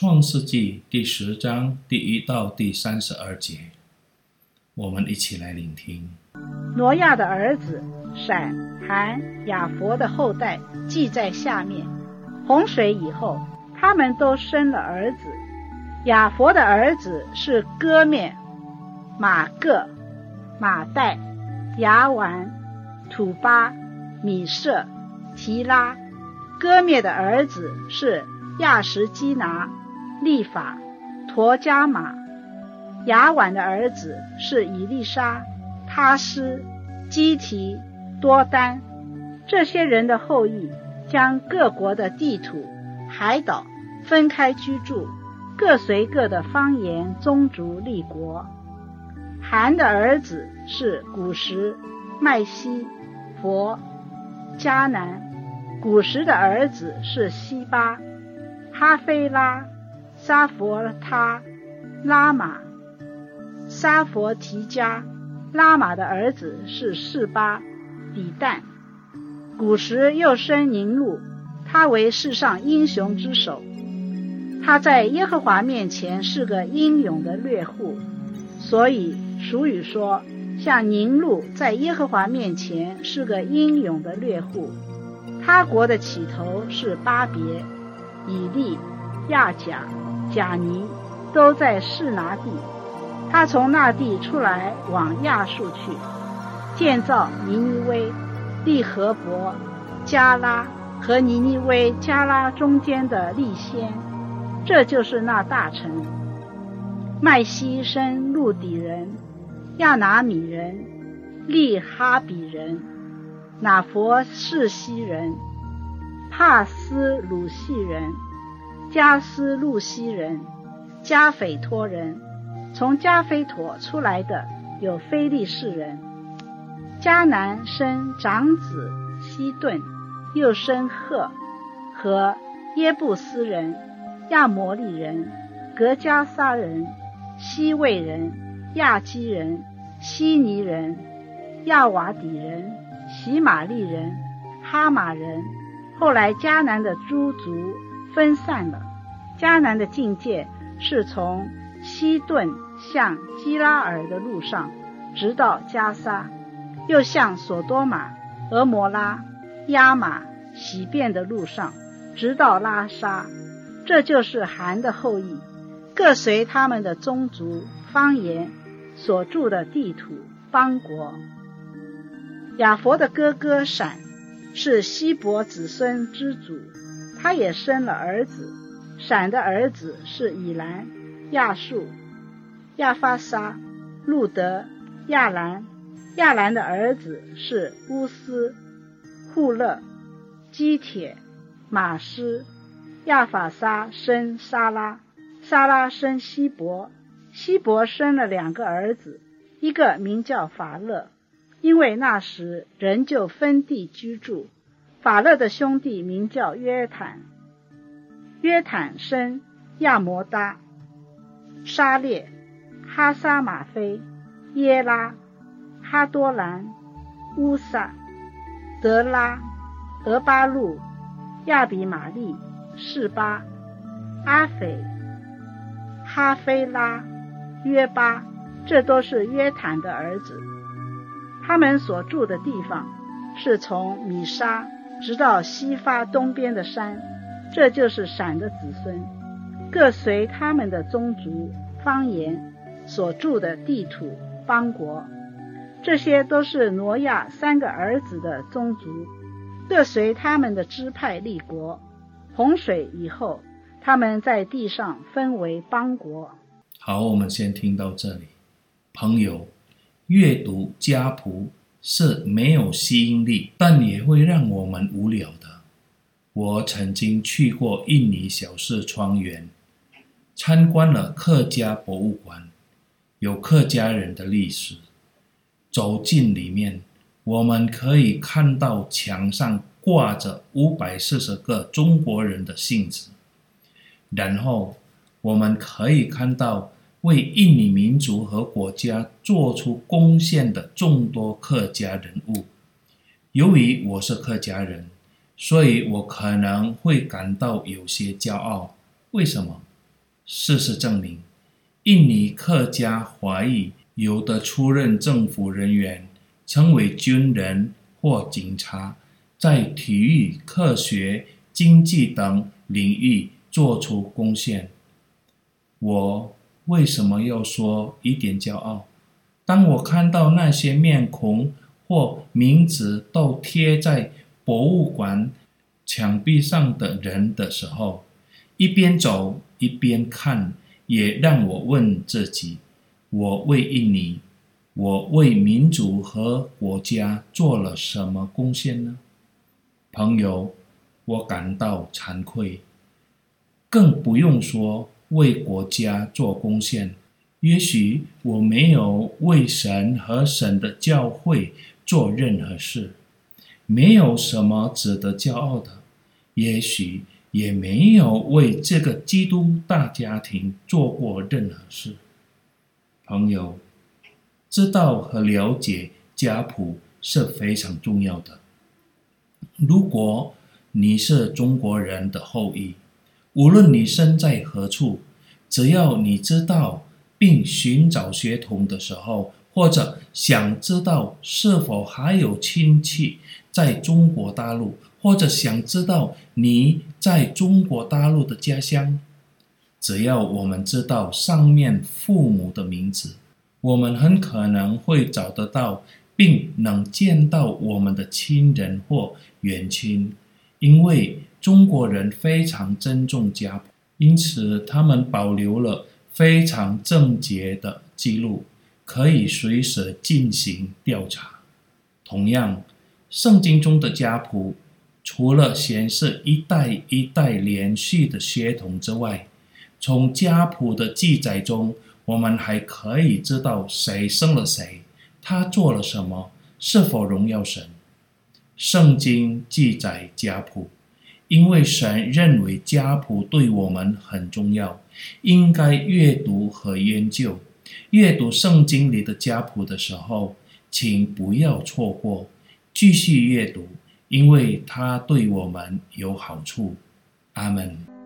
创世纪第十章第一到第三十二节，我们一起来聆听。挪亚的儿子闪、含、雅弗的后代记在下面。洪水以后，他们都生了儿子。雅弗的儿子是歌篾、玛各、马代、亚宛、土巴、米设、提拉。歌篾的儿子是亚什基拿、利法、陀迦玛。亚宛的儿子是以利沙、他斯、基提、多丹。这些人的后裔将各国的地图、海岛分开居住。各随各的方言、宗族、立国。韩的儿子是古时、麦西、佛、迦南。古时的儿子是西巴、哈菲拉、沙佛他、拉玛、沙佛提加。拉玛的儿子是示巴、底旦。古时又生宁录，他为世上英雄之首。他在耶和华面前是个英勇的掠户，所以俗语说，像宁录在耶和华面前是个英勇的掠户。他国的起头是巴别、以利、亚甲、贾尼，都在示拿地。他从那地出来往亚述去，建造尼尼微、利河伯、加拉和尼尼微加拉中间的利先。这就是那大臣。麦西生路底人、亚拿米人、利哈比人、拿弗士西人、帕斯鲁西人、加斯路西人、加斐托人。从加斐妥出来的有非利士人。迦南生长子希顿，又生赫和耶布斯人。亚摩利人、格迦撒人、西魏人、亚基人、希尼人、亚瓦底人、喜玛利人、哈马人。后来迦南的诸族分散了。迦南的境界是从西顿向基拉尔的路上，直到迦沙，又向所多玛、俄摩拉、亚玛、洗便的路上，直到拉沙。这就是含的后裔，各随他们的宗族、方言所住的地土、邦国。亚佛的哥哥闪是希伯子孙之祖，他也生了儿子。闪的儿子是以兰、亚述、亚法撒、路德、亚兰。亚兰的儿子是乌斯、户勒、基铁、马斯。亚法撒生沙拉，沙拉生希伯，希伯生了两个儿子，一个名叫法勒，因为那时人就分地居住。法勒的兄弟名叫约坦，约坦生亚摩达、沙列、哈沙玛菲、耶拉、哈多兰、乌撒、德拉、俄巴路、亚比玛利。示巴、阿斐、哈菲拉、约巴，这都是约坦的儿子。他们所住的地方是从米沙直到西发东边的山，这就是闪的子孙，各随他们的宗族、方言所住的地土、邦国。这些都是挪亚三个儿子的宗族，各随他们的支派立国。洪水以后，他们在地上分为邦国。好，我们先听到这里。朋友，阅读家谱是没有吸引力，但也会让我们无聊的。我曾经去过印尼小市庄园，参观了客家博物馆，有客家人的历史。走进里面，我们可以看到墙上。挂着五百四十个中国人的信纸，然后我们可以看到为印尼民族和国家做出贡献的众多客家人物。由于我是客家人，所以我可能会感到有些骄傲。为什么？事实证明，印尼客家华裔有的出任政府人员，成为军人或警察，在体育、科学、经济等领域做出贡献。我为什么要说一点骄傲？当我看到那些面孔或名字都贴在博物馆墙壁上的人的时候，一边走一边看，也让我问自己：我为印尼，我为民族和国家做了什么贡献呢？朋友，我感到惭愧，更不用说为国家做贡献。也许我没有为神和神的教会做任何事，没有什么值得骄傲的。也许也没有为这个基督大家庭做过任何事。朋友，知道和了解家谱是非常重要的。如果你是中国人的后裔，无论你身在何处，只要你知道。并寻找血统的时候，或者想知道是否还有亲戚在中国大陆，或者想知道你在中国大陆的家乡，只要我们知道上面父母的名字，我们很可能会找得到，并能见到我们的亲人或远亲，因为中国人非常珍重家谱，因此他们保留了。非常正洁的记录，可以随时进行调查。同样，圣经中的家谱除了显示一代一代连续的血统之外，从家谱的记载中，我们还可以知道谁生了谁，他做了什么，是否荣耀神。圣经记载家谱。因为神认为家谱对我们很重要，应该阅读和研究。阅读圣经里的家谱的时候，请不要错过，继续阅读，因为它对我们有好处。阿门。